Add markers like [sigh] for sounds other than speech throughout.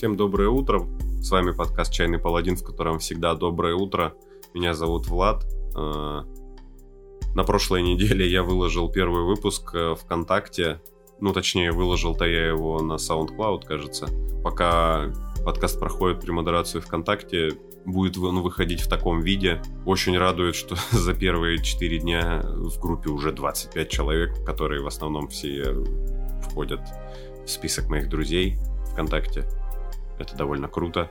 Всем доброе утро. С вами подкаст «Чайный паладин», в котором всегда доброе утро. Меня зовут Влад. Э, на прошлой неделе я выложил первый выпуск э, ВКонтакте. Ну, точнее, выложил-то я его на SoundCloud, кажется. Пока подкаст проходит при модерации ВКонтакте, будет он выходить в таком виде. Очень радует, что [laughs] за первые 4 дня в группе уже 25 человек, которые в основном все входят в список моих друзей ВКонтакте. Это довольно круто.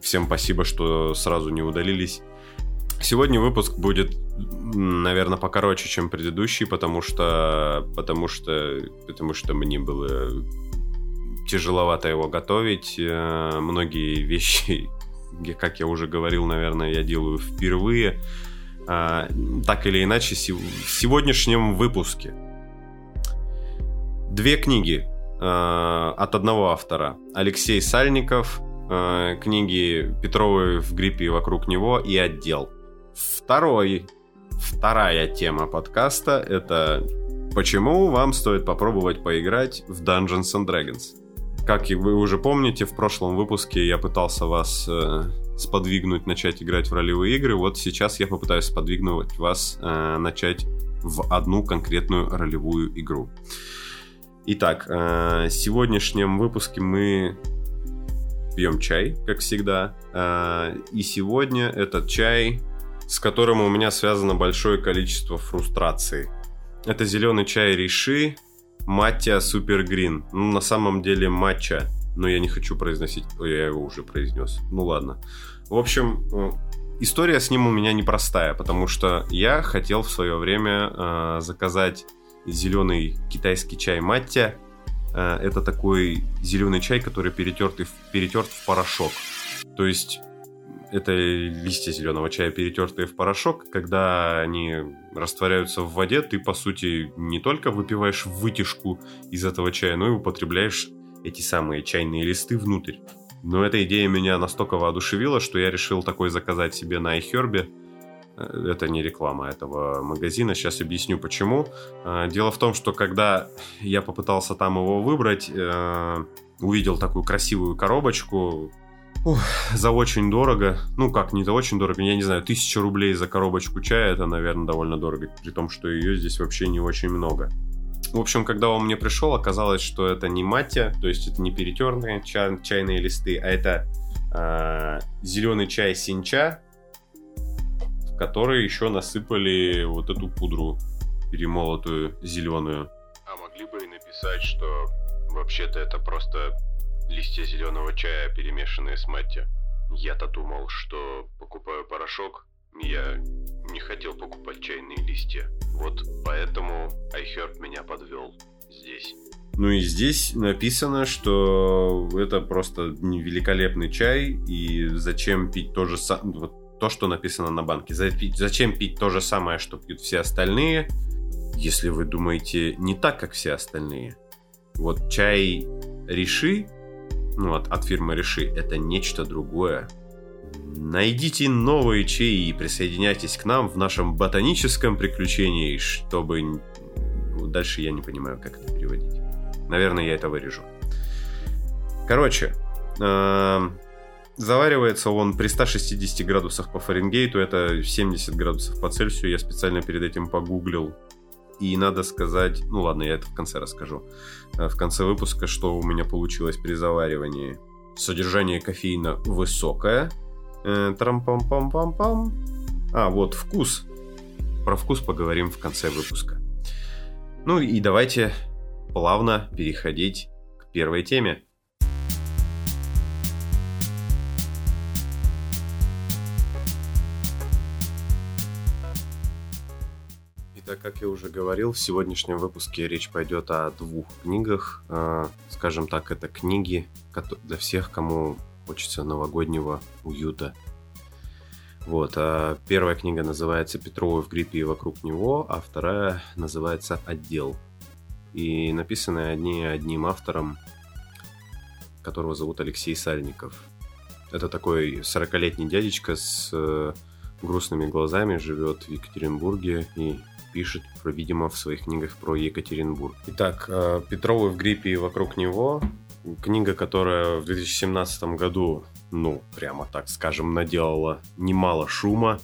Всем спасибо, что сразу не удалились. Сегодня выпуск будет, наверное, покороче, чем предыдущий, потому что, потому что, потому что мне было тяжеловато его готовить. Э, многие вещи, [laughs] как я уже говорил, наверное, я делаю впервые. А, так или иначе, в сегодняшнем выпуске две книги Э, от одного автора. Алексей Сальников, э, книги Петровой в гриппе и вокруг него и отдел. Второй, вторая тема подкаста это почему вам стоит попробовать поиграть в Dungeons and Dragons. Как вы уже помните, в прошлом выпуске я пытался вас э, сподвигнуть начать играть в ролевые игры. Вот сейчас я попытаюсь сподвигнуть вас э, начать в одну конкретную ролевую игру. Итак, э, в сегодняшнем выпуске мы пьем чай, как всегда. Э, и сегодня этот чай, с которым у меня связано большое количество фрустраций. Это зеленый чай Риши Матча Супер Грин. Ну, на самом деле матча, но я не хочу произносить... Я его уже произнес. Ну ладно. В общем, э, история с ним у меня непростая, потому что я хотел в свое время заказать зеленый китайский чай маття. Э, это такой зеленый чай, который перетерт, перетерт в порошок. То есть это листья зеленого чая, перетертые в порошок. Когда они растворяются в воде, ты, по сути, не только выпиваешь вытяжку из этого чая, но и употребляешь эти самые чайные листы внутрь. Но эта идея меня настолько воодушевила, что я решил такой заказать себе на iHerb это не реклама этого магазина. Сейчас объясню почему. Э, дело в том, что когда я попытался там его выбрать, э, увидел такую красивую коробочку Ух, за очень дорого. Ну как, не за очень дорого, я не знаю, тысяча рублей за коробочку чая, это, наверное, довольно дорого, при том, что ее здесь вообще не очень много. В общем, когда он мне пришел, оказалось, что это не матья, то есть это не перетерные чай, чайные листы, а это э, зеленый чай синча, в который еще насыпали вот эту пудру перемолотую зеленую. А могли бы и написать, что вообще-то это просто листья зеленого чая, перемешанные с матти. Я-то думал, что покупаю порошок, я не хотел покупать чайные листья. Вот поэтому iHerb меня подвел здесь. Ну и здесь написано, что это просто великолепный чай, и зачем пить то же самое, вот то, что написано на банке. Зачем пить то же самое, что пьют все остальные, если вы думаете не так, как все остальные? Вот чай Реши, ну, от, от фирмы Реши, это нечто другое. Найдите новые чаи и присоединяйтесь к нам в нашем ботаническом приключении, чтобы... Дальше я не понимаю, как это переводить. Наверное, я это вырежу. Короче, эм, Заваривается он при 160 градусах по Фаренгейту, это 70 градусов по Цельсию. Я специально перед этим погуглил. И надо сказать, ну ладно, я это в конце расскажу. Э, в конце выпуска, что у меня получилось при заваривании. Содержание кофеина высокое. Э, Трам-пам-пам-пам-пам. А, вот вкус. Про вкус поговорим в конце выпуска. Ну и давайте плавно переходить к первой теме. Как я уже говорил, в сегодняшнем выпуске речь пойдет о двух книгах. А, скажем так, это книги для всех, кому хочется новогоднего уюта. Вот, а первая книга называется «Петровы в гриппе и вокруг него», а вторая называется «Отдел». И написаны одни одним автором, которого зовут Алексей Сальников. Это такой 40-летний дядечка с э, грустными глазами, живет в Екатеринбурге и пишет, видимо, в своих книгах про Екатеринбург. Итак, э, Петровы в гриппе и вокруг него книга, которая в 2017 году, ну, прямо так скажем, наделала немало шума.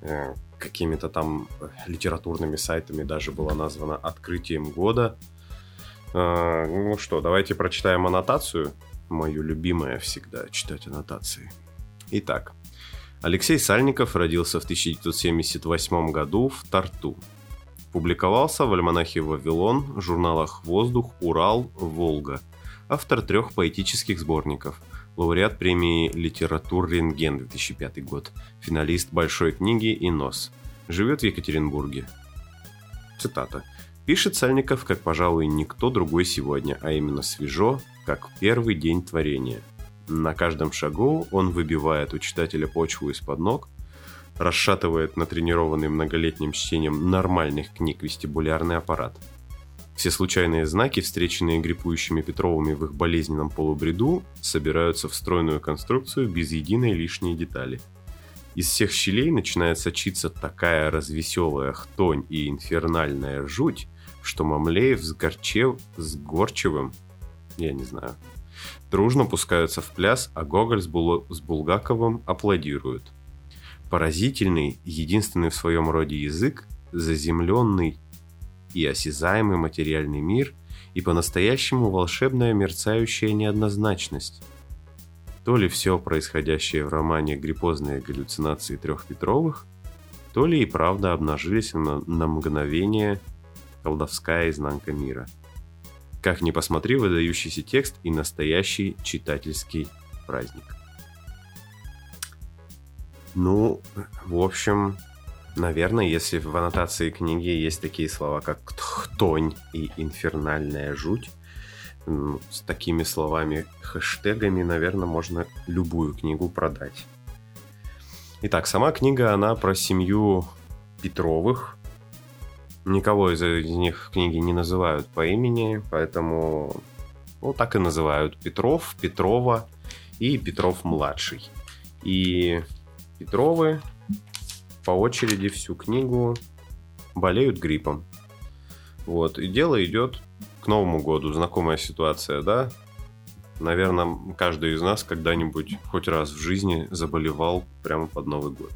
Э, какими-то там литературными сайтами даже была названа «Открытием года». Э, ну что, давайте прочитаем аннотацию. Мою любимое всегда читать аннотации. Итак, Алексей Сальников родился в 1978 году в Тарту. Публиковался в альманахе «Вавилон», журналах «Воздух», «Урал», «Волга». Автор трех поэтических сборников. Лауреат премии «Литератур Рентген» 2005 год. Финалист «Большой книги» и «Нос». Живет в Екатеринбурге. Цитата. Пишет Сальников, как, пожалуй, никто другой сегодня, а именно свежо, как в первый день творения. На каждом шагу он выбивает у читателя почву из-под ног, расшатывает натренированный многолетним чтением нормальных книг вестибулярный аппарат. Все случайные знаки, встреченные гриппующими Петровыми в их болезненном полубреду, собираются в стройную конструкцию без единой лишней детали. Из всех щелей начинает сочиться такая развеселая хтонь и инфернальная жуть, что Мамлеев с, Горчев... с Горчевым, я не знаю, дружно пускаются в пляс, а Гоголь с, Бул... с Булгаковым аплодируют. Поразительный, единственный в своем роде язык, заземленный и осязаемый материальный мир и по-настоящему волшебная мерцающая неоднозначность. То ли все происходящее в романе «Гриппозные галлюцинации трех Петровых», то ли и правда обнажились на, на мгновение колдовская изнанка мира. Как ни посмотри, выдающийся текст и настоящий читательский праздник. Ну, в общем, наверное, если в аннотации книги есть такие слова, как «хтонь» и «инфернальная жуть», с такими словами, хэштегами, наверное, можно любую книгу продать. Итак, сама книга, она про семью Петровых. Никого из них книги не называют по имени, поэтому ну, так и называют Петров, Петрова и Петров-младший. И Петровы по очереди всю книгу болеют гриппом. Вот, и дело идет к Новому году. Знакомая ситуация, да? Наверное, каждый из нас когда-нибудь хоть раз в жизни заболевал прямо под Новый год.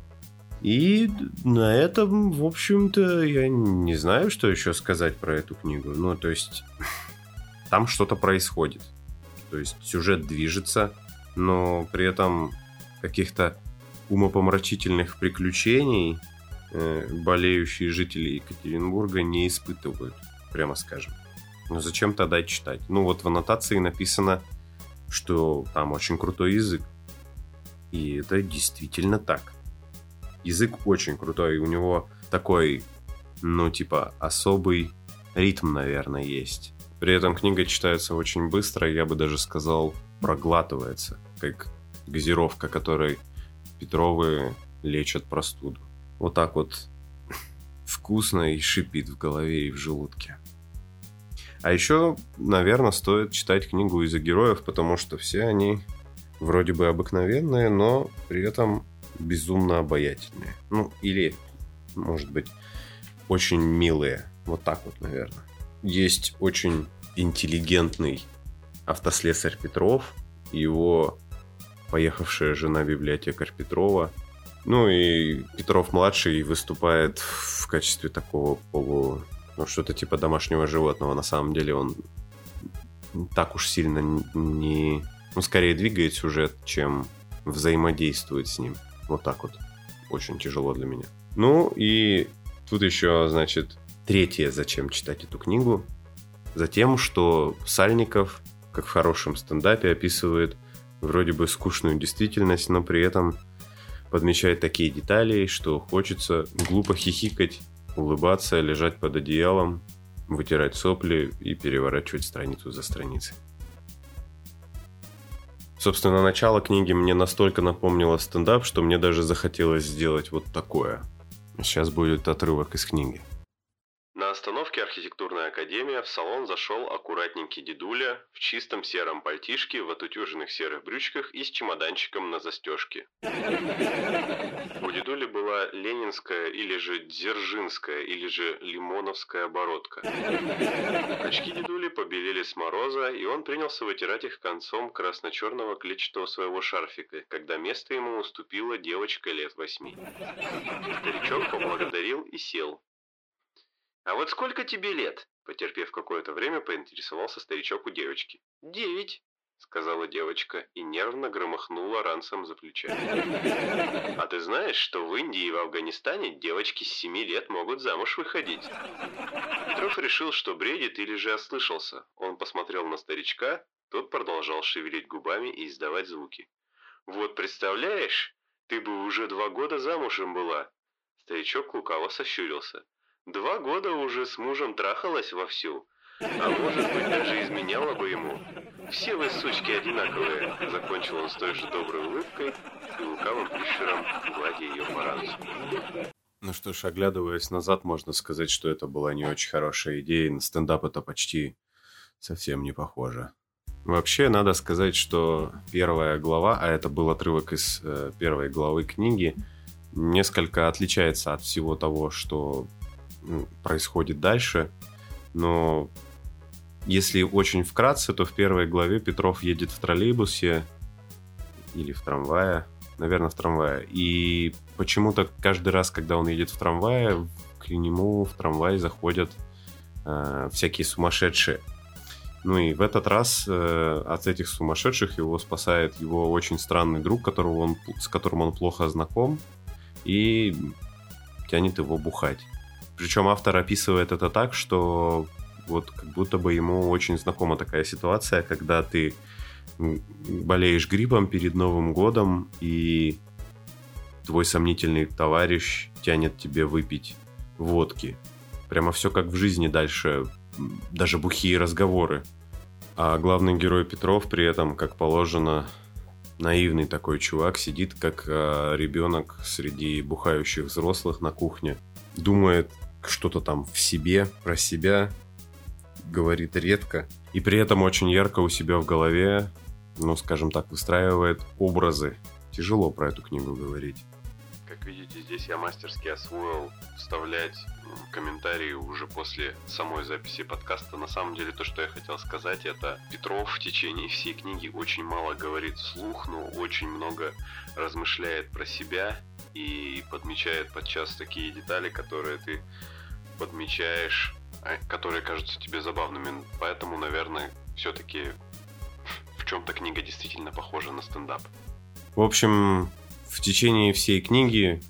И на этом, в общем-то, я не знаю, что еще сказать про эту книгу. Ну, то есть, [laughs] там что-то происходит. То есть, сюжет движется, но при этом каких-то умопомрачительных приключений э, болеющие жители Екатеринбурга не испытывают, прямо скажем. Но зачем тогда читать? Ну вот в аннотации написано, что там очень крутой язык. И это действительно так. Язык очень крутой, у него такой, ну типа, особый ритм, наверное, есть. При этом книга читается очень быстро, я бы даже сказал, проглатывается, как газировка, которой Петровы лечат простуду. Вот так вот [laughs] вкусно и шипит в голове и в желудке. А еще, наверное, стоит читать книгу из-за героев, потому что все они вроде бы обыкновенные, но при этом безумно обаятельные. Ну, или, может быть, очень милые. Вот так вот, наверное. Есть очень интеллигентный автослесарь Петров. Его поехавшая жена библиотекарь Петрова. Ну и Петров-младший выступает в качестве такого полу... Ну, что-то типа домашнего животного. На самом деле он так уж сильно не... Ну, скорее двигает сюжет, чем взаимодействует с ним. Вот так вот. Очень тяжело для меня. Ну и тут еще, значит, третье, зачем читать эту книгу. Затем, что Сальников, как в хорошем стендапе, описывает – вроде бы скучную действительность, но при этом подмечает такие детали, что хочется глупо хихикать, улыбаться, лежать под одеялом, вытирать сопли и переворачивать страницу за страницей. Собственно, начало книги мне настолько напомнило стендап, что мне даже захотелось сделать вот такое. Сейчас будет отрывок из книги. На остановке архитектурная академия в салон зашел аккуратненький дедуля в чистом сером пальтишке, в отутюженных серых брючках и с чемоданчиком на застежке. У дедули была ленинская или же дзержинская или же лимоновская оборотка. Очки дедули побелели с мороза, и он принялся вытирать их концом красно-черного клетчатого своего шарфика, когда место ему уступила девочка лет восьми. Старичок поблагодарил и сел, «А вот сколько тебе лет?» Потерпев какое-то время, поинтересовался старичок у девочки. «Девять», — сказала девочка и нервно громыхнула ранцем за плечами. «А ты знаешь, что в Индии и в Афганистане девочки с семи лет могут замуж выходить?» Петров решил, что бредит или же ослышался. Он посмотрел на старичка, тот продолжал шевелить губами и издавать звуки. «Вот представляешь, ты бы уже два года замужем была!» Старичок лукаво сощурился. Два года уже с мужем трахалась вовсю. А может быть, даже изменяла бы ему. Все вы, сучки, одинаковые. Закончил он с той же доброй улыбкой и лукавым прищуром, гладя ее по ранцу. Ну что ж, оглядываясь назад, можно сказать, что это была не очень хорошая идея, на стендап это почти совсем не похоже. Вообще, надо сказать, что первая глава, а это был отрывок из э, первой главы книги, несколько отличается от всего того, что происходит дальше. Но если очень вкратце, то в первой главе Петров едет в троллейбусе или в трамвае, наверное, в трамвае. И почему-то каждый раз, когда он едет в трамвае, к нему в трамвай заходят э, всякие сумасшедшие. Ну и в этот раз э, от этих сумасшедших его спасает его очень странный друг, которого он, с которым он плохо знаком, и тянет его бухать. Причем автор описывает это так, что вот как будто бы ему очень знакома такая ситуация, когда ты болеешь гриппом перед Новым годом, и твой сомнительный товарищ тянет тебе выпить водки. Прямо все как в жизни дальше, даже бухие разговоры. А главный герой Петров при этом, как положено, наивный такой чувак, сидит как э, ребенок среди бухающих взрослых на кухне. Думает, что-то там в себе, про себя, говорит редко. И при этом очень ярко у себя в голове, ну, скажем так, выстраивает образы. Тяжело про эту книгу говорить. Как видите, здесь я мастерски освоил вставлять комментарии уже после самой записи подкаста. На самом деле, то, что я хотел сказать, это Петров в течение всей книги очень мало говорит вслух, но очень много размышляет про себя и подмечает подчас такие детали, которые ты подмечаешь, а, которые кажутся тебе забавными. Поэтому, наверное, все-таки в чем-то книга действительно похожа на стендап. В общем, в течение всей книги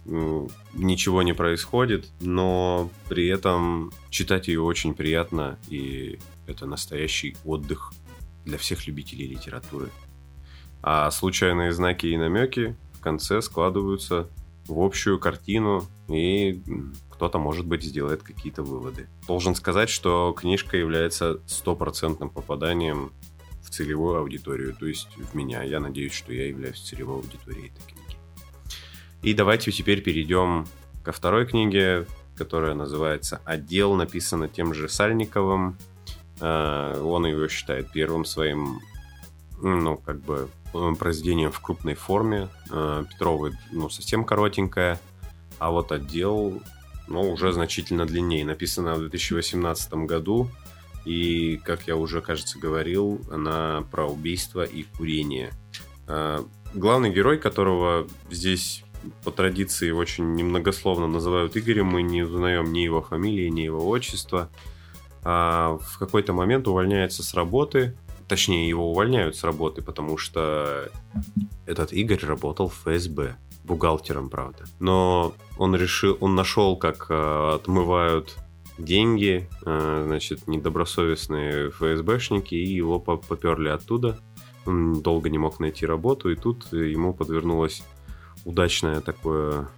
ничего не происходит, но при этом читать ее очень приятно, и это настоящий отдых для всех любителей литературы. А случайные знаки и намеки в конце складываются в общую картину, и кто-то, может быть, сделает какие-то выводы. Должен сказать, что книжка является стопроцентным попаданием в целевую аудиторию, то есть в меня. Я надеюсь, что я являюсь целевой аудиторией книги. И давайте теперь перейдем ко второй книге, которая называется «Отдел», написана тем же Сальниковым. Э, он ее считает первым своим, ну, как бы, произведением в крупной форме. Э, Петровой, ну, совсем коротенькая. А вот отдел, ну, уже значительно длиннее. Написана в 2018 году. И, как я уже, кажется, говорил, она про убийство и курение. Э, главный герой, которого здесь по традиции очень немногословно называют Игорем, мы не узнаем ни его фамилии, ни его отчества. А в какой-то момент увольняется с работы, Точнее, его увольняют с работы, потому что этот Игорь работал в ФСБ. Бухгалтером, правда. Но он решил, он нашел, как э, отмывают деньги, э, значит, недобросовестные ФСБшники, и его поперли оттуда. Он долго не мог найти работу, и тут ему подвернулось удачное такое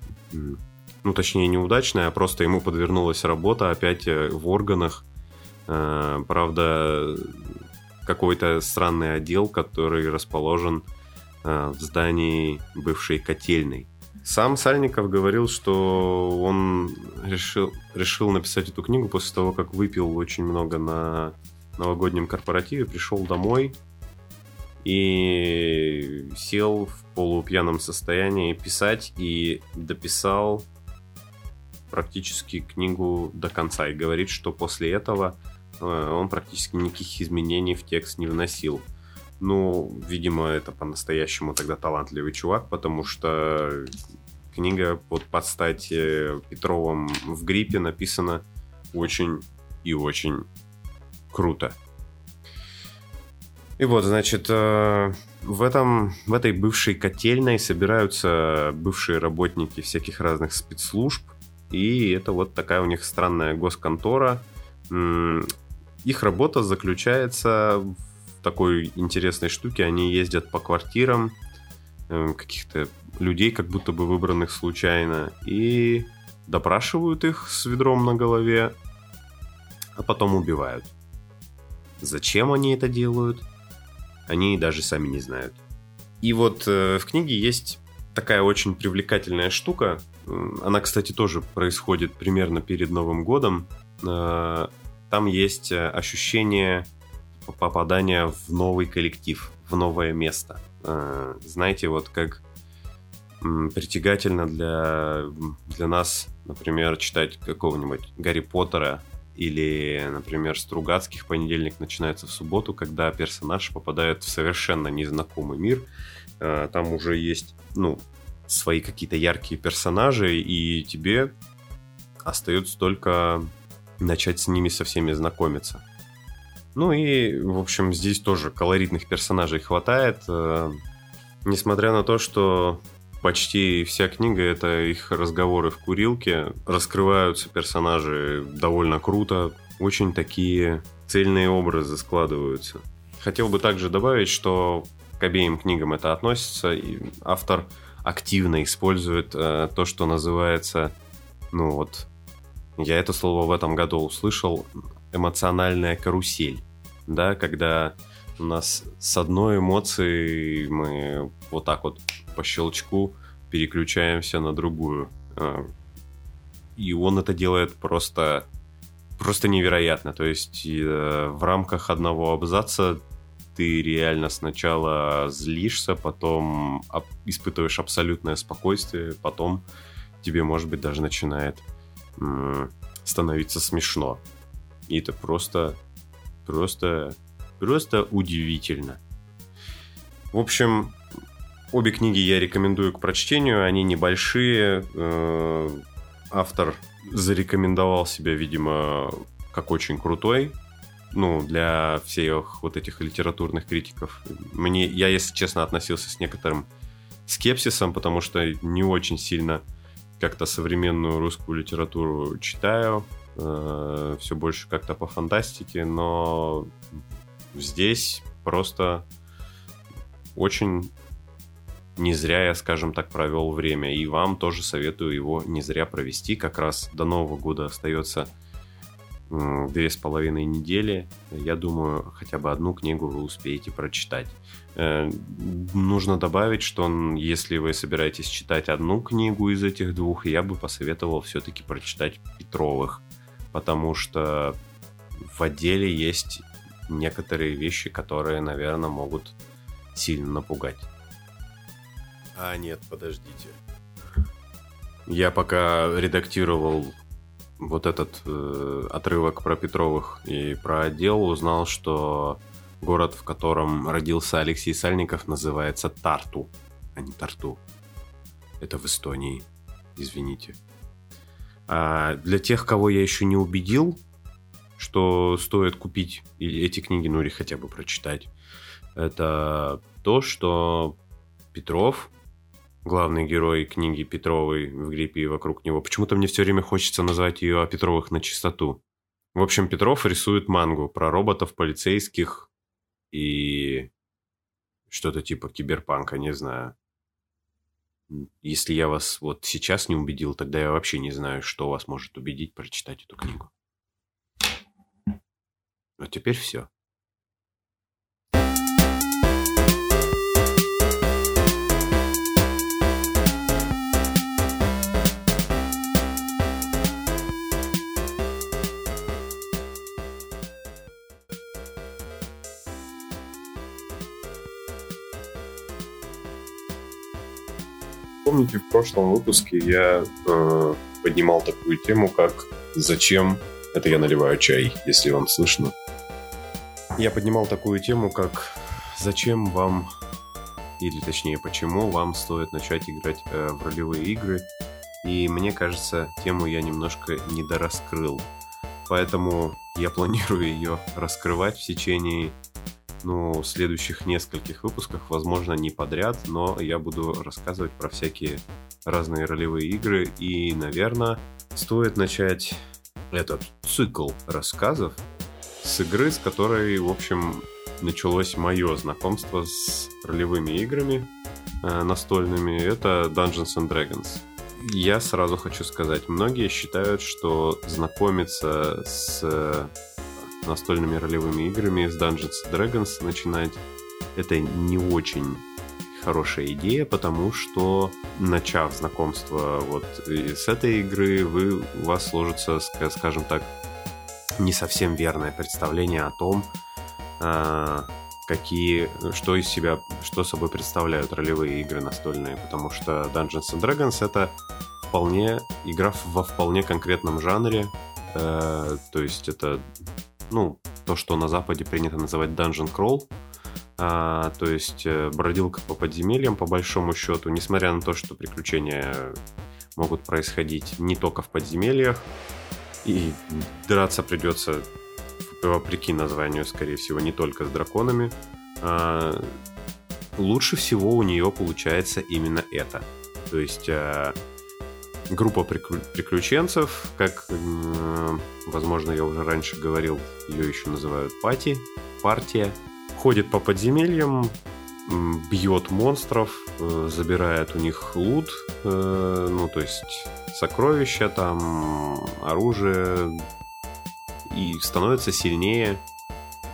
ну, точнее, неудачная, а просто ему подвернулась работа опять э, в органах. Э, правда, какой-то странный отдел, который расположен э, в здании бывшей котельной. Сам Сальников говорил, что он решил, решил написать эту книгу после того, как выпил очень много на новогоднем корпоративе, пришел домой и сел в полупьяном состоянии писать и дописал практически книгу до конца и говорит, что после этого э, он практически никаких изменений в текст не вносил. Ну, видимо, это по-настоящему тогда талантливый чувак, потому что книга под подстать э, Петровым в гриппе написана очень и очень круто. И вот, значит, э, в, этом, в этой бывшей котельной собираются бывшие работники всяких разных спецслужб, и это вот такая у них странная госконтора. Их работа заключается в такой интересной штуке. Они ездят по квартирам э, каких-то людей, как будто бы выбранных случайно, и допрашивают их с ведром на голове, а потом убивают. Зачем они это делают, они даже сами не знают. И вот э, в книге есть такая очень привлекательная штука. Она, кстати, тоже происходит примерно перед Новым годом. Э, там есть э, ощущение попадания в новый коллектив, в новое место. Знаете, вот как притягательно для, для нас, например, читать какого-нибудь Гарри Поттера или, например, Стругацких понедельник начинается в субботу, когда персонаж попадает в совершенно незнакомый мир. Э, там уже есть, ну, свои какие-то яркие персонажи, и тебе остается только начать с ними со всеми знакомиться. Ну и, в общем, здесь тоже колоритных персонажей хватает. Э, несмотря на то, что почти вся книга это их разговоры в курилке, раскрываются персонажи довольно круто, очень такие цельные образы складываются. Хотел бы также добавить, что к обеим книгам это относится, и автор активно использует э, то, что называется, ну вот, я это слово в этом году услышал, эмоциональная карусель, да, когда у нас с одной эмоцией мы вот так вот по щелчку переключаемся на другую. А, и он это делает просто, просто невероятно. То есть э, в рамках одного абзаца ты реально сначала злишься, потом испытываешь абсолютное спокойствие, потом тебе, может быть, даже начинает становиться смешно. И это просто, просто, просто удивительно. В общем, обе книги я рекомендую к прочтению. Они небольшие. Э, автор зарекомендовал себя, видимо, как очень крутой. Ну, для всех вот этих литературных критиков. Мне, я, если честно, относился с некоторым скепсисом, потому что не очень сильно как-то современную русскую литературу читаю э, все больше как-то по фантастике, но здесь просто очень не зря я, скажем так, провел время. И вам тоже советую его не зря провести. Как раз до Нового года остается две с половиной недели. Я думаю, хотя бы одну книгу вы успеете прочитать. Э, нужно добавить, что если вы собираетесь читать одну книгу из этих двух, я бы посоветовал все-таки прочитать Петровых потому что в отделе есть некоторые вещи, которые, наверное, могут сильно напугать. А нет, подождите. Я пока редактировал вот этот э, отрывок про Петровых и про отдел, узнал, что город, в котором родился Алексей Сальников, называется Тарту, а не Тарту. Это в Эстонии. Извините. А для тех, кого я еще не убедил, что стоит купить эти книги, ну или хотя бы прочитать, это то, что Петров, главный герой книги Петровой в гриппе и вокруг него, почему-то мне все время хочется назвать ее о Петровых на чистоту. В общем, Петров рисует мангу про роботов, полицейских и что-то типа киберпанка, не знаю. Если я вас вот сейчас не убедил, тогда я вообще не знаю, что вас может убедить прочитать эту книгу. А теперь все. Помните, в прошлом выпуске я э, поднимал такую тему, как «Зачем это я наливаю чай, если вам слышно?» Я поднимал такую тему, как «Зачем вам, или точнее, почему вам стоит начать играть э, в ролевые игры?» И мне кажется, тему я немножко недораскрыл. Поэтому я планирую ее раскрывать в течение ну, следующих нескольких выпусках, возможно, не подряд, но я буду рассказывать про всякие разные ролевые игры, и, наверное, стоит начать этот цикл рассказов с игры, с которой, в общем, началось мое знакомство с ролевыми играми э, настольными. Это Dungeons and Dragons. Я сразу хочу сказать, многие считают, что знакомиться с настольными ролевыми играми с Dungeons Dragons начинать, это не очень хорошая идея, потому что начав знакомство вот с этой игры, вы, у вас сложится, скажем так, не совсем верное представление о том, а, какие, что из себя, что собой представляют ролевые игры настольные, потому что Dungeons and Dragons это вполне игра во вполне конкретном жанре, э, то есть это ну, то, что на Западе принято называть dungeon crawl, а, то есть э, бродилка по подземельям, по большому счету, несмотря на то, что приключения могут происходить не только в подземельях, и драться придется, вопреки названию, скорее всего, не только с драконами, а, лучше всего у нее получается именно это. То есть а, группа приключенцев, как, возможно, я уже раньше говорил, ее еще называют пати, партия, ходит по подземельям, бьет монстров, э, забирает у них лут, э, ну, то есть сокровища, там, оружие, и становится сильнее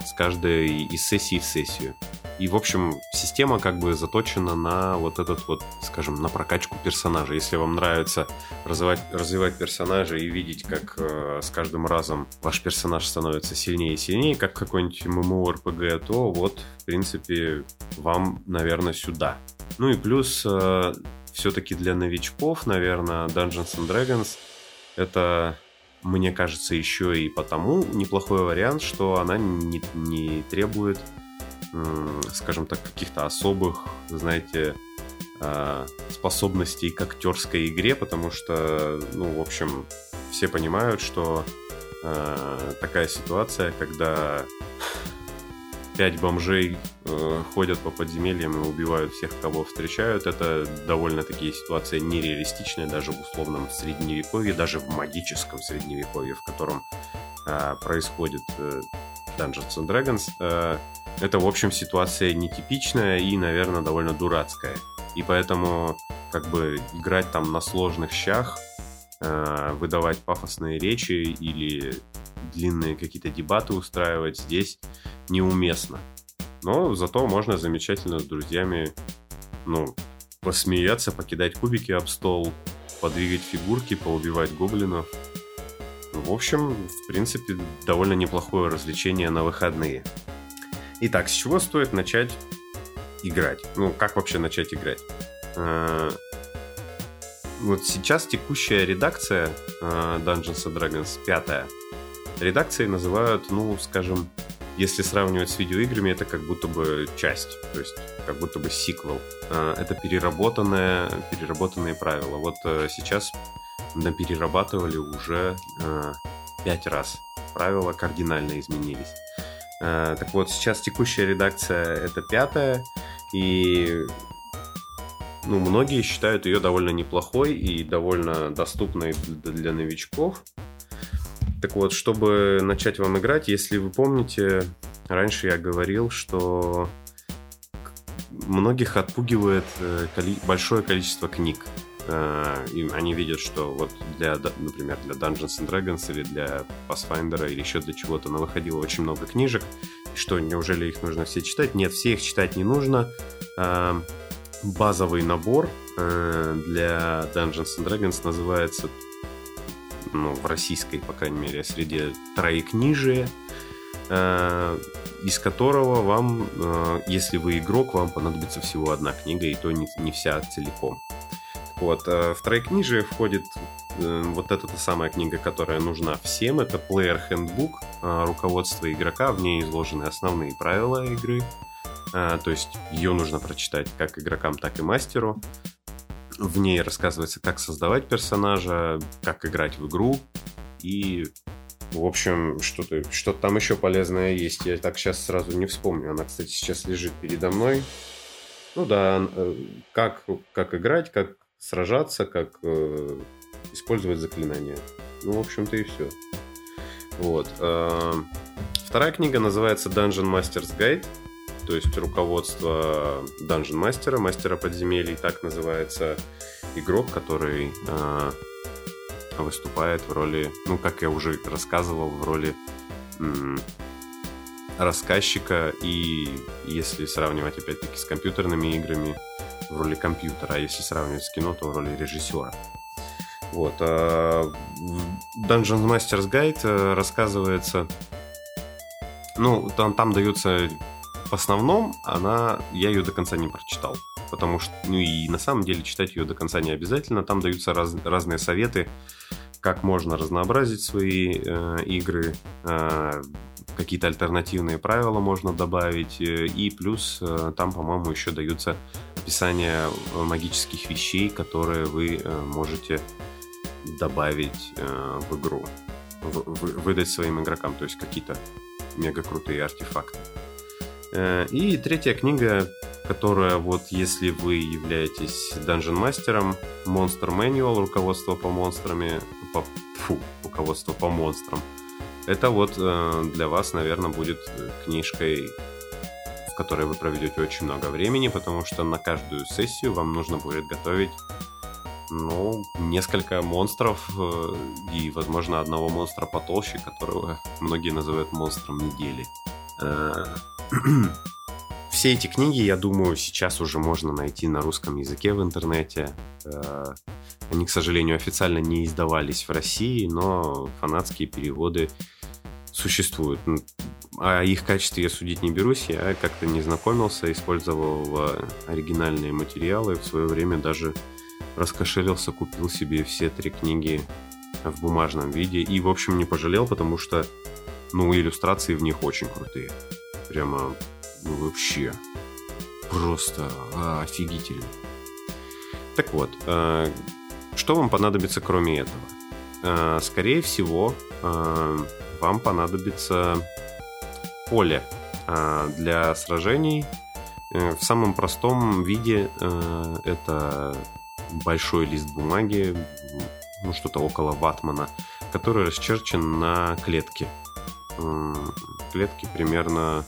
с каждой из сессии в сессию. И, в общем, система как бы заточена на вот этот вот, скажем, на прокачку персонажа. Если вам нравится развивать, развивать персонажа и видеть, как э, с каждым разом ваш персонаж становится сильнее и сильнее, как какой-нибудь MMORPG, то вот, в принципе, вам, наверное, сюда. Ну и плюс, э, все-таки для новичков, наверное, Dungeons and Dragons это мне кажется, еще и потому неплохой вариант, что она не, не требует скажем так, каких-то особых, знаете, а, способностей к актерской игре, потому что, ну, в общем, все понимают, что э, такая ситуация, когда пять бомжей э, ходят по подземельям и убивают всех, кого встречают, это довольно-таки ситуация нереалистичная даже в условном средневековье, даже в магическом средневековье, в котором э, происходит э, Dungeons and Dragons. Э, это, в общем, ситуация нетипичная и, наверное, довольно дурацкая. И поэтому, как бы, играть там на сложных щах, э, выдавать пафосные речи или длинные какие-то дебаты устраивать здесь неуместно. Но зато можно замечательно с друзьями, ну, посмеяться, покидать кубики об стол, подвигать фигурки, поубивать гоблинов. В общем, в принципе, довольно неплохое развлечение на выходные. Итак, с чего стоит начать играть? Ну, как вообще начать играть? А, вот сейчас текущая редакция а, Dungeons and Dragons, пятая, редакции называют, ну, скажем, если сравнивать с видеоиграми, это как будто бы часть, то есть как будто бы сиквел. А, это переработанные, переработанные правила. Вот э, сейчас перерабатывали уже пять раз. Правила кардинально изменились. Э, так вот, сейчас текущая редакция это пятая, и ну, многие считают ее довольно неплохой и довольно доступной для новичков. Так вот, чтобы начать вам играть, если вы помните, раньше я говорил, что многих отпугивает э, большое количество книг. Э, и они видят, что вот для, например, для Dungeons and Dragons или для Pathfinder или еще для чего-то на выходило очень много книжек, что неужели их нужно все читать? Нет, все их читать не нужно. Э, базовый набор э, для Dungeons and Dragons называется, ну, в российской, по крайней мере, среди троекнижия, из которого вам, если вы игрок, вам понадобится всего одна книга, и то не вся целиком. Вот, в тройкнижие входит вот эта та самая книга, которая нужна всем. Это Player Handbook, руководство игрока. В ней изложены основные правила игры. То есть ее нужно прочитать как игрокам, так и мастеру. В ней рассказывается, как создавать персонажа, как играть в игру. И в общем, что-то что там еще полезное есть. Я так сейчас сразу не вспомню. Она, кстати, сейчас лежит передо мной. Ну да, э, как, как играть, как сражаться, как э, использовать заклинания. Ну, в общем-то и все. Вот. Э, вторая книга называется Dungeon Master's Guide, то есть руководство Dungeon мастера, мастера подземелий, так называется игрок, который э, выступает в роли, ну, как я уже рассказывал, в роли м- рассказчика и, если сравнивать опять-таки с компьютерными играми, в роли компьютера, а если сравнивать с кино, то в роли режиссера. Вот. В Dungeon Master's Guide э, рассказывается... Ну, там, там даются... В основном она... Я ее до конца не прочитал. Потому что... Ну и на самом деле читать ее до конца не обязательно. Там даются раз, разные советы как можно разнообразить свои э, игры, э, какие-то альтернативные правила можно добавить, э, и плюс э, там, по-моему, еще даются описания э, магических вещей, которые вы э, можете добавить э, в игру, выдать своим игрокам, то есть какие-то мега крутые артефакты. И третья книга которая вот если вы являетесь данжен мастером, Monster Manual, руководство по монстрами, по, фу, руководство по монстрам, это вот для вас, наверное, будет книжкой, которой вы проведете очень много времени, потому что на каждую сессию вам нужно будет готовить ну, несколько монстров э, и, возможно, одного монстра потолще, которого многие называют монстром недели. Э, [clears throat] все эти книги, я думаю, сейчас уже можно найти на русском языке в интернете. Э, они, к сожалению, официально не издавались в России, но фанатские переводы существуют. О их качестве я судить не берусь, я как-то не знакомился, использовал оригинальные материалы, в свое время даже раскошелился, купил себе все три книги в бумажном виде и, в общем, не пожалел, потому что, ну, иллюстрации в них очень крутые. Прямо ну вообще, просто офигительно. Так вот, э, что вам понадобится кроме этого? Э, скорее всего, э, вам понадобится поле для сражений. В самом простом виде это большой лист бумаги, ну что-то около ватмана, который расчерчен на клетке. Клетки примерно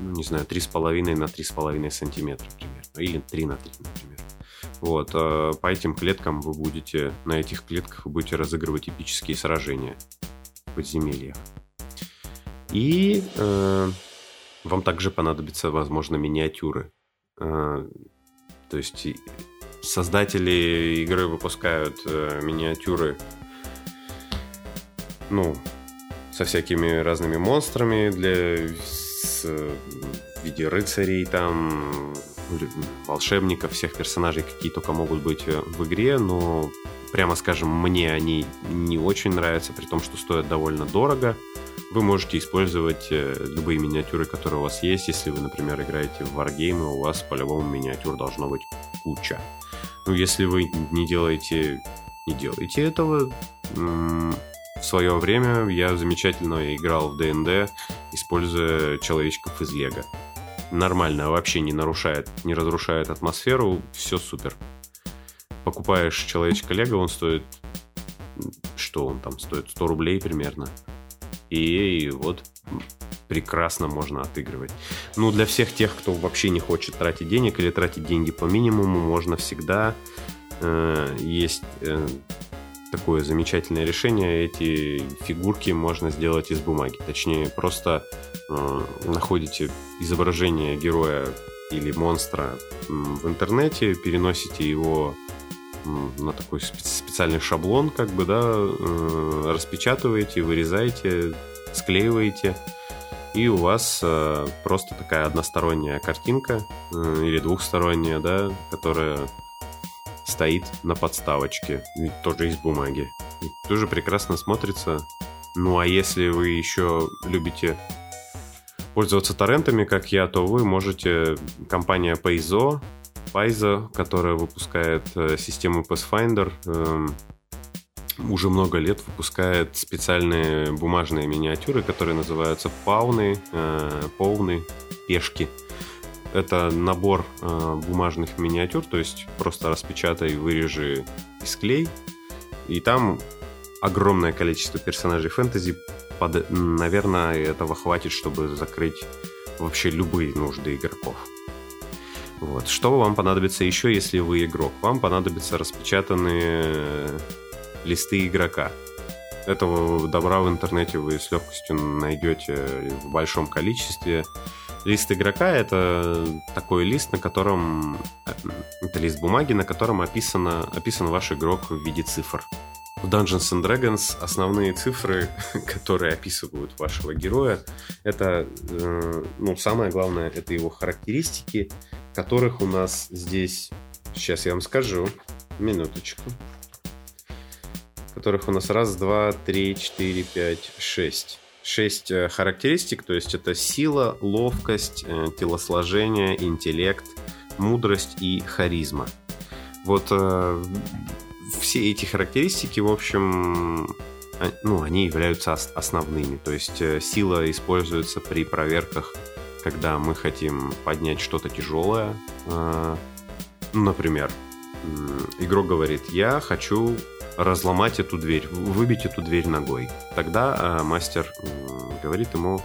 ну, не знаю, 3,5 на 3,5 сантиметра примерно, или 3 на 3, например. Вот, э, по этим клеткам вы будете, на этих клетках вы будете разыгрывать эпические сражения в подземельях. И э, вам также понадобятся, возможно, миниатюры. Э, то есть создатели игры выпускают э, миниатюры, ну, со всякими разными монстрами для в виде рыцарей, там, волшебников, всех персонажей, какие только могут быть э, в игре, но, прямо скажем, мне они не очень нравятся, при том, что стоят довольно дорого. Вы можете использовать э, любые миниатюры, которые у вас есть. Если вы, например, играете в Wargame, у вас по-любому миниатюр должно быть куча. Ну, если вы не делаете, не делаете этого, в свое время я замечательно играл в ДНД, используя человечков из Лего. Нормально, вообще не нарушает, не разрушает атмосферу, все супер. Покупаешь человечка Лего, он стоит... Что он там стоит? 100 рублей примерно. И вот прекрасно можно отыгрывать. Ну, для всех тех, кто вообще не хочет тратить денег или тратить деньги по минимуму, можно всегда. Э, есть э, такое замечательное решение. Эти фигурки можно сделать из бумаги. Точнее, просто э, находите изображение героя или монстра в интернете, переносите его на такой специальный шаблон, как бы, да, э, распечатываете, вырезаете, склеиваете, и у вас э, просто такая односторонняя картинка э, или двухсторонняя, да, которая стоит на подставочке. Тоже из бумаги. И тоже прекрасно смотрится. Ну а если вы еще любите пользоваться торрентами, как я, то вы можете... Компания Paizo, Paizo, которая выпускает э, систему Pathfinder, э, уже много лет выпускает специальные бумажные миниатюры, которые называются пауны, э, пауны, пешки. Это набор э, бумажных миниатюр, то есть просто распечатай, вырежи и склей. И там огромное количество персонажей фэнтези. Под, наверное, этого хватит, чтобы закрыть вообще любые нужды игроков. Вот. Что вам понадобится еще, если вы игрок? Вам понадобятся распечатанные листы игрока. Этого добра в интернете вы с легкостью найдете в большом количестве. Лист игрока это такой лист, на котором это лист бумаги, на котором описано, описан ваш игрок в виде цифр. В Dungeons and Dragons основные цифры, [laughs] которые описывают вашего героя, это, э, ну, самое главное, это его характеристики, которых у нас здесь, сейчас я вам скажу, минуточку, которых у нас раз, два, три, четыре, пять, шесть. Шесть э, характеристик, то есть это сила, ловкость, э, телосложение, интеллект, мудрость и харизма. Вот э, все эти характеристики, в общем, ну, они являются основными. То есть сила используется при проверках, когда мы хотим поднять что-то тяжелое. Ну, например, игрок говорит, я хочу разломать эту дверь, выбить эту дверь ногой. Тогда э, мастер э, говорит ему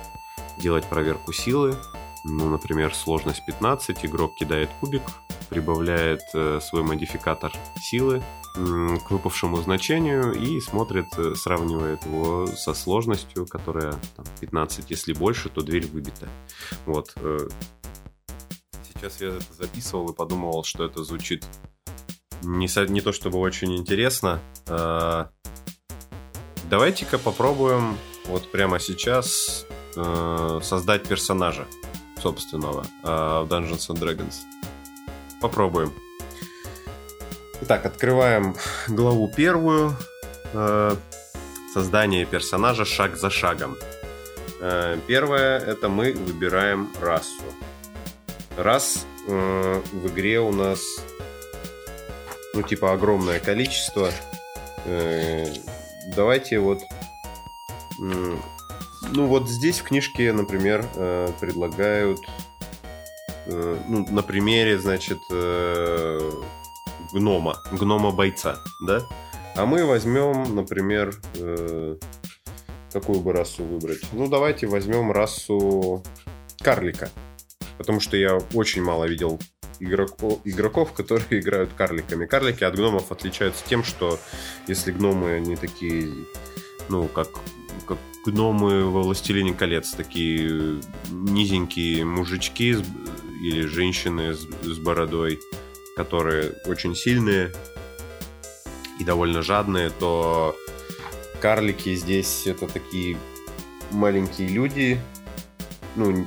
делать проверку силы. Ну, например, сложность 15, игрок кидает кубик, прибавляет э, свой модификатор силы э, к выпавшему значению и смотрит, э, сравнивает его со сложностью, которая там, 15, если больше, то дверь выбита. Вот. Э, сейчас я это записывал и подумал, что это звучит не, не то чтобы очень интересно. А, давайте-ка попробуем вот прямо сейчас э, создать персонажа собственного э, в Dungeons and Dragons. Попробуем. Итак, открываем главу первую. Э, создание персонажа шаг за шагом. Первое это мы выбираем расу. Раз в игре у нас ну, типа, огромное количество. Э, давайте вот... Ну, вот здесь в книжке, например, э, предлагают... Э, ну, на примере, значит, гнома. Гнома-бойца, да? А мы возьмем, например, какую бы расу выбрать? Ну, давайте возьмем расу карлика. Потому что я очень мало видел игроков, игроков, которые [laughs] играют карликами. Карлики от гномов отличаются тем, что если гномы они такие, ну, как, как гномы во «Властелине колец», такие низенькие мужички или женщины с, с бородой, которые очень сильные и довольно жадные, то карлики здесь это такие маленькие люди, ну,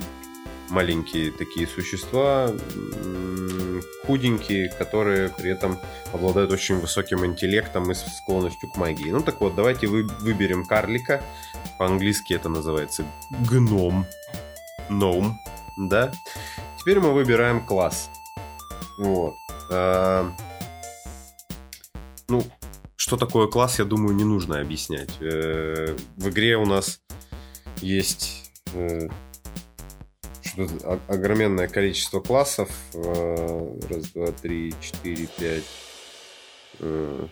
маленькие такие существа, худенькие, которые при этом обладают очень высоким интеллектом и склонностью к магии. Ну так вот, давайте вы, выберем карлика. По-английски это называется гном. Gnome, да? Теперь мы выбираем класс. Вот. А, ну, что такое класс, я думаю, не нужно объяснять. Э, в игре у нас есть э, огроменное количество классов. Э, раз, два, три, четыре, пять, э,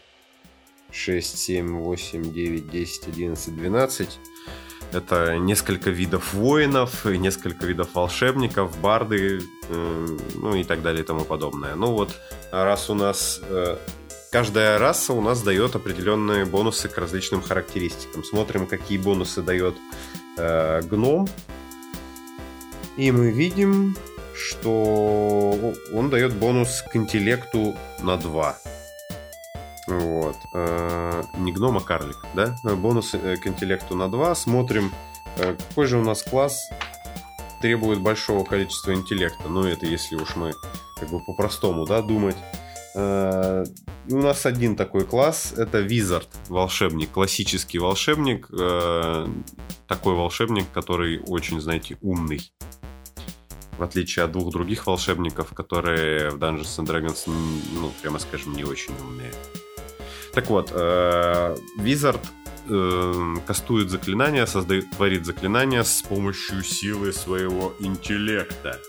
шесть, семь, восемь, девять, десять, одиннадцать, двенадцать. Это несколько видов воинов, несколько видов волшебников, барды, э, ну и так далее и тому подобное. Ну вот, раз у нас каждая раса у нас дает определенные бонусы к различным характеристикам. Смотрим, какие бонусы дает э, гном. И мы видим, что он дает бонус к интеллекту на 2. Вот. Э, не гном, а карлик, да? Бонус э, к интеллекту на 2. Смотрим, э, какой же у нас класс требует большого количества интеллекта. Ну, это если уж мы как бы по-простому, да, думать. и у нас один такой класс, это Wizard, волшебник, классический волшебник, э, такой волшебник, который очень, знаете, умный. В отличие от двух других волшебников, которые в Dungeons and Dragons, ну, прямо скажем, не очень умные. Так вот, э, Wizard э, кастует заклинания, создает, творит заклинания с помощью силы своего интеллекта.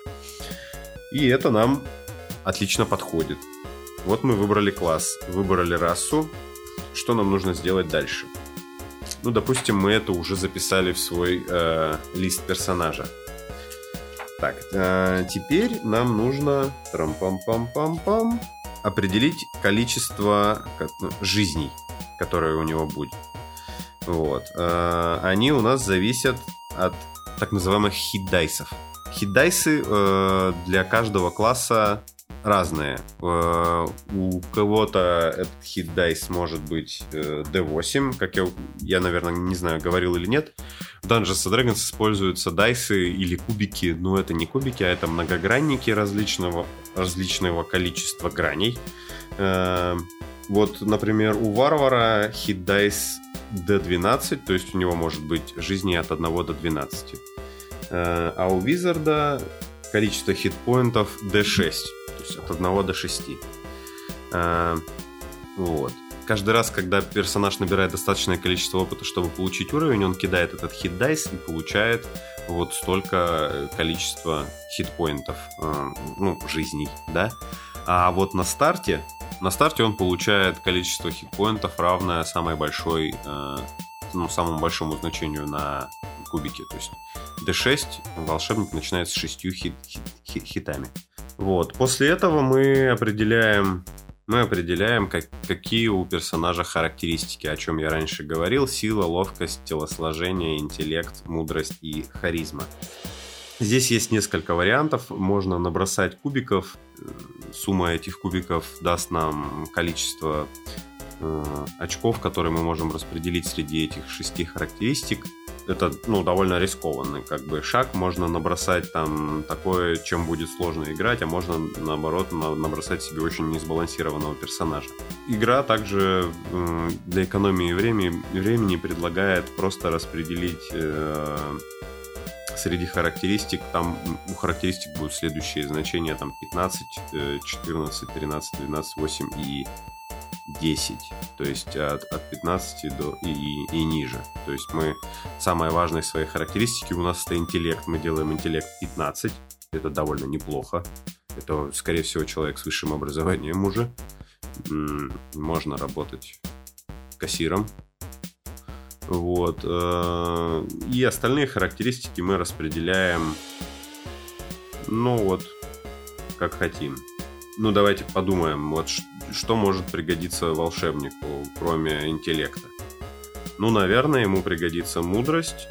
И это нам отлично подходит. Вот мы выбрали класс, выбрали расу. Что нам нужно сделать дальше? Ну, допустим, мы это уже записали в свой э, лист персонажа. Так, э, теперь нам нужно трам-пам-пам-пам-пам, определить количество ну, жизней, которые у него будет. Вот. Э, они у нас зависят от так называемых хит-дайсов. Хит-дайсы э, для каждого класса разные. Э, у кого-то этот хит дайс может быть D8, как я, я, наверное, не знаю, говорил или нет. В Dungeons and Dragons используются дайсы или кубики, но это не кубики, а это многогранники различного, различного количества граней. Э, вот, например, у варвара хит дайс D12, то есть у него может быть жизни от 1 до 12. Э, а у Визарда количество хитпоинтов D6 есть от 1 до 6. А, вот. Каждый раз, когда персонаж набирает достаточное количество опыта, чтобы получить уровень, он кидает этот хит дайс и получает вот столько количества хитпоинтов, э, ну, жизней, да. А вот на старте, на старте он получает количество хитпоинтов, равное самой большой, э, ну, самому большому значению на кубике. То есть D6 волшебник начинает с 6 хит, хит, хит, хитами. Вот. После этого мы определяем мы определяем, как, какие у персонажа характеристики, о чем я раньше говорил. Сила, ловкость, телосложение, интеллект, мудрость и харизма. Здесь есть несколько вариантов. Можно набросать кубиков. Сумма этих кубиков даст нам количество э, очков, которые мы можем распределить среди этих шести характеристик это, ну, довольно рискованный как бы шаг. Можно набросать там такое, чем будет сложно играть, а можно, наоборот, набросать себе очень несбалансированного персонажа. Игра также для экономии времени, времени предлагает просто распределить э, среди характеристик, там у характеристик будут следующие значения, там 15, 14, 13, 12, 8 и 10, то есть от, от 15 до и, и, и ниже. То есть мы, самое важное своей характеристики у нас это интеллект. Мы делаем интеллект 15, это довольно неплохо. Это, скорее всего, человек с высшим образованием уже. Можно работать кассиром. Вот. Э, и остальные характеристики мы распределяем, ну вот, как хотим. Ну, давайте подумаем, вот что может пригодиться волшебнику, кроме интеллекта? Ну, наверное, ему пригодится мудрость,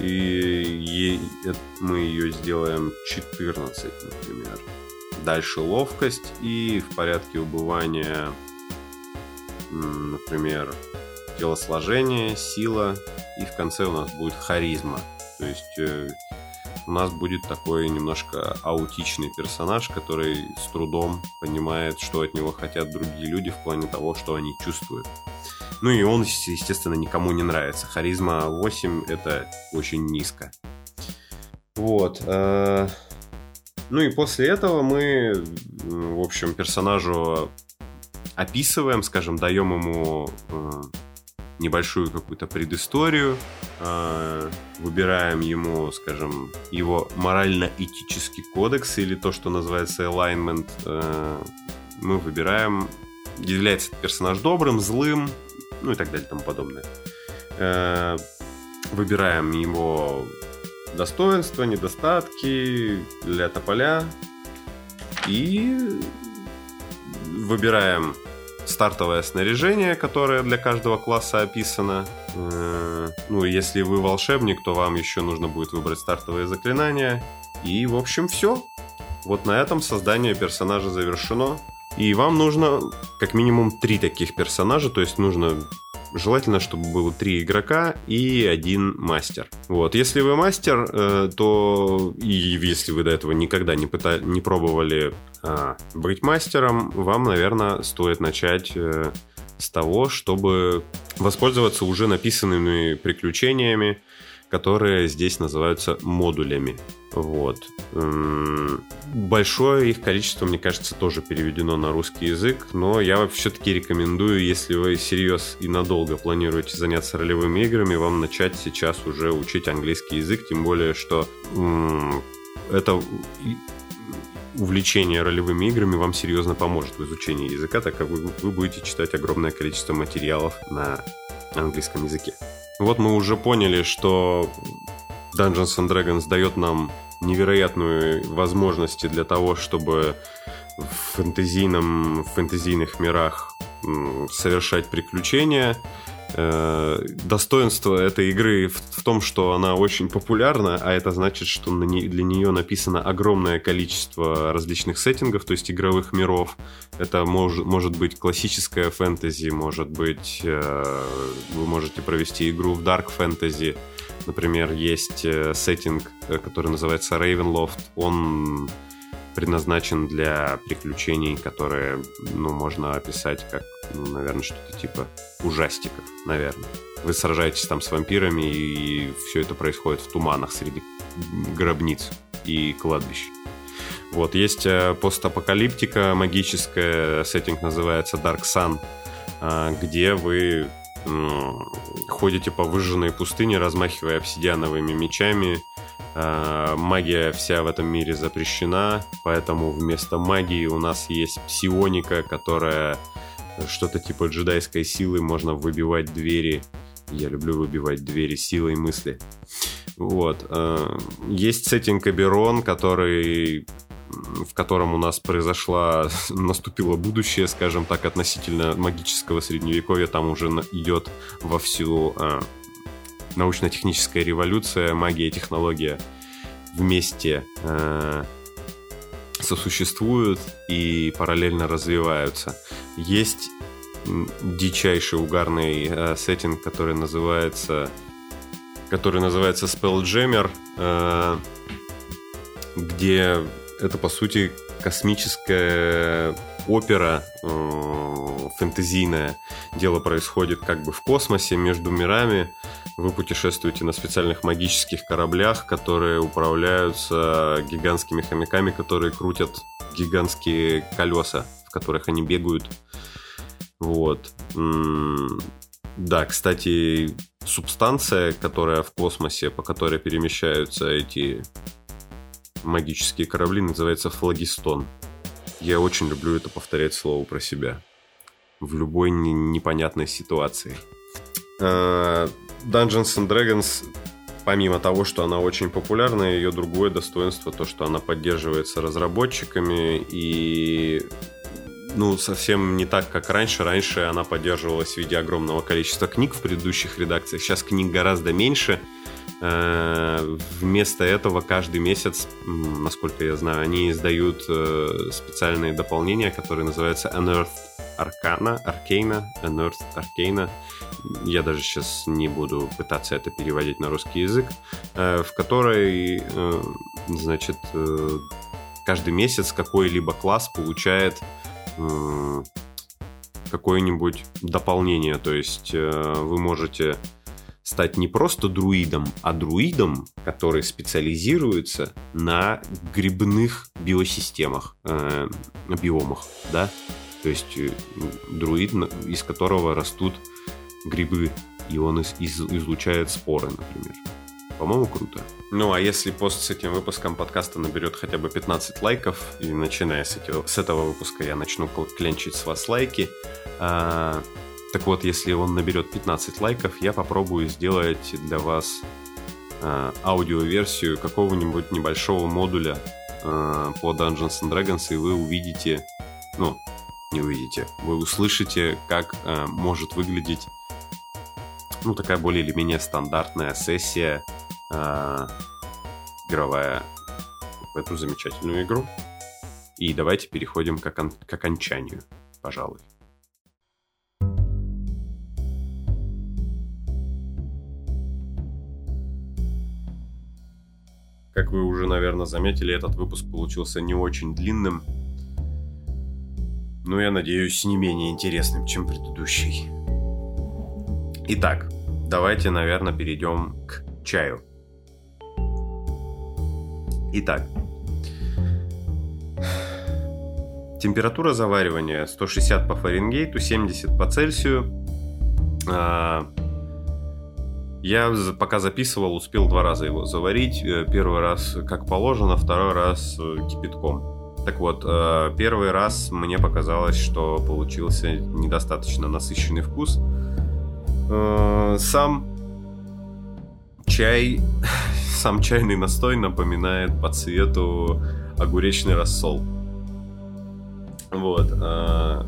и мы ее сделаем 14, например. Дальше ловкость и в порядке убывания, например, телосложение, сила, и в конце у нас будет харизма. То есть э, у нас будет такой немножко аутичный персонаж, который с трудом понимает, что от него хотят другие люди в плане того, что они чувствуют. Ну и он, естественно, никому не нравится. Харизма 8 это очень низко. Вот. Э, ну и после этого мы, в общем, персонажу описываем, скажем, даем ему э, небольшую какую-то предысторию, э, выбираем ему, скажем, его морально-этический кодекс или то, что называется alignment. Э, мы выбираем, является персонаж добрым, злым, ну и так далее тому подобное. Э, выбираем его достоинства, недостатки для тополя и выбираем стартовое снаряжение, которое для каждого класса описано. Э, ну, если вы волшебник, то вам еще нужно будет выбрать стартовые заклинания. И, в общем, все. Вот на этом создание персонажа завершено. И вам нужно как минимум три таких персонажа, то есть нужно желательно, чтобы было три игрока и один мастер. Вот, если вы мастер, э, то и если вы до этого никогда не, пытали, не пробовали быть мастером, вам, наверное, стоит начать э, с того, чтобы воспользоваться уже написанными приключениями, которые здесь называются модулями. Вот. Большое их количество, мне кажется, тоже переведено на русский язык, но я все-таки рекомендую, если вы серьез и надолго планируете заняться ролевыми играми, вам начать сейчас уже учить английский язык, тем более, что это увлечение ролевыми играми вам серьезно поможет в изучении языка, так как вы, вы будете читать огромное количество материалов на английском языке. Вот мы уже поняли, что Dungeons and Dragons дает нам невероятные возможности для того, чтобы в фэнтезийном, в фэнтезийных мирах совершать приключения, Э, достоинство этой игры в, в том, что она очень популярна, а это значит, что на не, для нее написано огромное количество различных сеттингов, то есть игровых миров. Это мож, может быть классическая фэнтези, может быть э, вы можете провести игру в Dark Fantasy. Например, есть э, сеттинг, э, который называется Ravenloft. Он предназначен для приключений, которые, ну, можно описать как, ну, наверное, что-то типа ужастиков, наверное. Вы сражаетесь там с вампирами, и все это происходит в туманах среди гробниц и кладбищ. Вот, есть э, постапокалиптика магическая, сеттинг называется Dark Sun, э, где вы ходите по выжженной пустыне, размахивая обсидиановыми мечами, магия вся в этом мире запрещена, поэтому вместо магии у нас есть псионика, которая что-то типа джедайской силы, можно выбивать двери. Я люблю выбивать двери силой мысли. Вот. Э, есть сеттинг Аберон, который в котором у нас произошла, [laughs] наступило будущее, скажем так, относительно магического средневековья, там уже идет вовсю э, научно-техническая революция, магия и технология вместе э, сосуществуют и параллельно развиваются. Есть дичайший угарный э, сеттинг, который называется который называется Spelljammer, э, где это по сути космическая опера э, фэнтезийная. Дело происходит как бы в космосе, между мирами. Вы путешествуете на специальных магических кораблях, которые управляются гигантскими хомяками, которые крутят гигантские колеса, в которых они бегают. Вот. Да, кстати, субстанция, которая в космосе, по которой перемещаются эти магические корабли, называется флагистон. Я очень люблю это повторять слово про себя. В любой непонятной ситуации. Dungeons and Dragons, помимо того, что она очень популярна, ее другое достоинство, то, что она поддерживается разработчиками и ну, совсем не так, как раньше. Раньше она поддерживалась в виде огромного количества книг в предыдущих редакциях. Сейчас книг гораздо меньше. Э, вместо этого каждый месяц, насколько я знаю, они издают э, специальные дополнения, которые называются Unearthed Arcana, Arcana, Unearthed Arcana. Я даже сейчас не буду пытаться это переводить на русский язык, э, в которой, значит, каждый месяц какой-либо класс получает какое-нибудь дополнение. То есть вы можете стать не просто друидом, а друидом, который специализируется на грибных биосистемах, э, биомах, да? То есть э, друид, из которого растут грибы, и он из, из, излучает споры, например. По-моему, круто. Ну, а если пост с этим выпуском подкаста наберет хотя бы 15 лайков, и начиная с, этого, с этого выпуска я начну кленчить с вас лайки, э, так вот, если он наберет 15 лайков, я попробую сделать для вас э, аудиоверсию какого-нибудь небольшого модуля э, по Dungeons and Dragons, и вы увидите, ну, не увидите, вы услышите, как э, может выглядеть, ну, такая более или менее стандартная сессия э, игровая в эту замечательную игру. И давайте переходим к, окон- к окончанию, пожалуй. Как вы уже, наверное, заметили, этот выпуск получился не очень длинным. Ну, я надеюсь, не менее интересным, чем предыдущий. Итак, давайте, наверное, перейдем к чаю. Итак, температура заваривания 160 по Фаренгейту, 70 по Цельсию. А, я пока записывал, успел два раза его заварить. Э, первый раз как положено, второй раз э, кипятком. Так вот, э, первый раз мне показалось, что получился недостаточно насыщенный вкус. Э, сам чай, [laughs] сам чайный настой напоминает по цвету огуречный рассол. Вот. Э,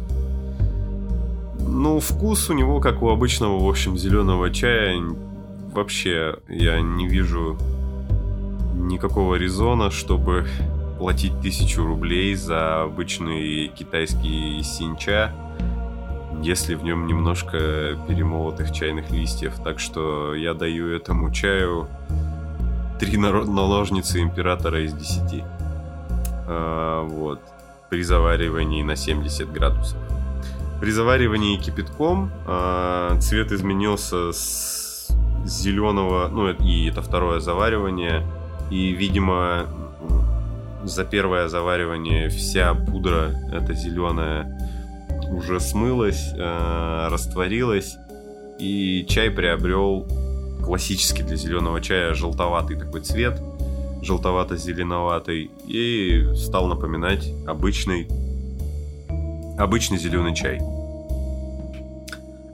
ну, вкус у него, как у обычного, в общем, зеленого чая, вообще я не вижу никакого резона, чтобы платить тысячу рублей за обычный китайский синча, если в нем немножко перемолотых чайных листьев. Так что я даю этому чаю три наложницы императора из десяти. А, вот. При заваривании на 70 градусов. При заваривании кипятком а, цвет изменился с зеленого, ну и это второе заваривание, и, видимо, за первое заваривание вся пудра, эта зеленая, уже смылась, э, растворилась, и чай приобрел классический для зеленого чая желтоватый такой цвет, желтовато-зеленоватый, и стал напоминать обычный, обычный зеленый чай.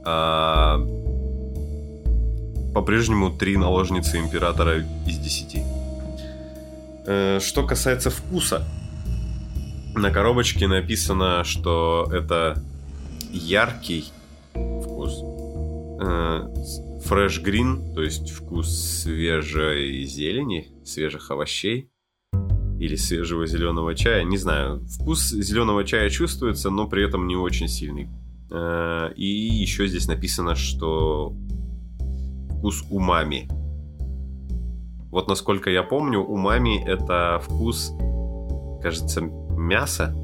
А, по-прежнему три наложницы императора из десяти. Э, что касается вкуса, на коробочке написано, что это яркий вкус. Э, fresh green, то есть вкус свежей зелени, свежих овощей или свежего зеленого чая. Не знаю, вкус зеленого чая чувствуется, но при этом не очень сильный. Э, и еще здесь написано, что вкус умами. Вот насколько я помню, у мами это вкус, кажется, мяса.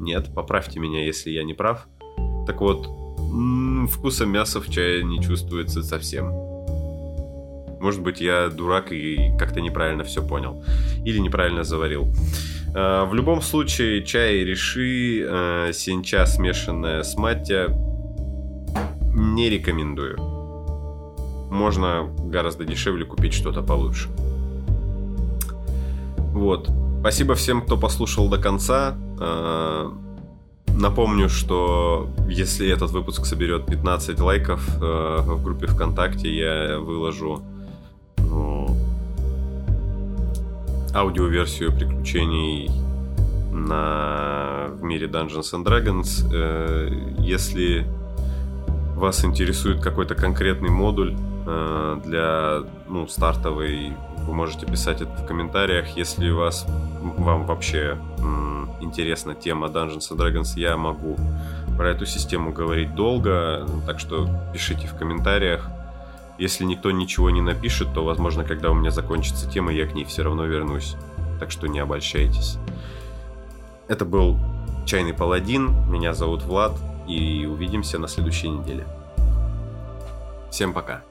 Нет, поправьте меня, если я не прав. Так вот, вкуса мяса в чае не чувствуется совсем. Может быть, я дурак и как-то неправильно все понял. Или неправильно заварил. А, в любом случае, чай реши, э, синча смешанная с маття не рекомендую можно гораздо дешевле купить что-то получше. Вот. Спасибо всем, кто послушал до конца. А, напомню, что если этот выпуск соберет 15 лайков э, в группе ВКонтакте, я выложу ну, аудиоверсию приключений на в мире Dungeons and Dragons. Э, если вас интересует какой-то конкретный модуль, Э, для ну, стартовой вы можете писать это в комментариях. Если вас, вам вообще интересна тема Dungeons and Dragons, я могу про эту систему говорить долго, так что пишите в комментариях. Если никто ничего не напишет, то, возможно, когда у меня закончится тема, я к ней все равно вернусь. Так что не обольщайтесь. Это был Чайный Паладин, меня зовут Влад, и увидимся на следующей неделе. Всем пока.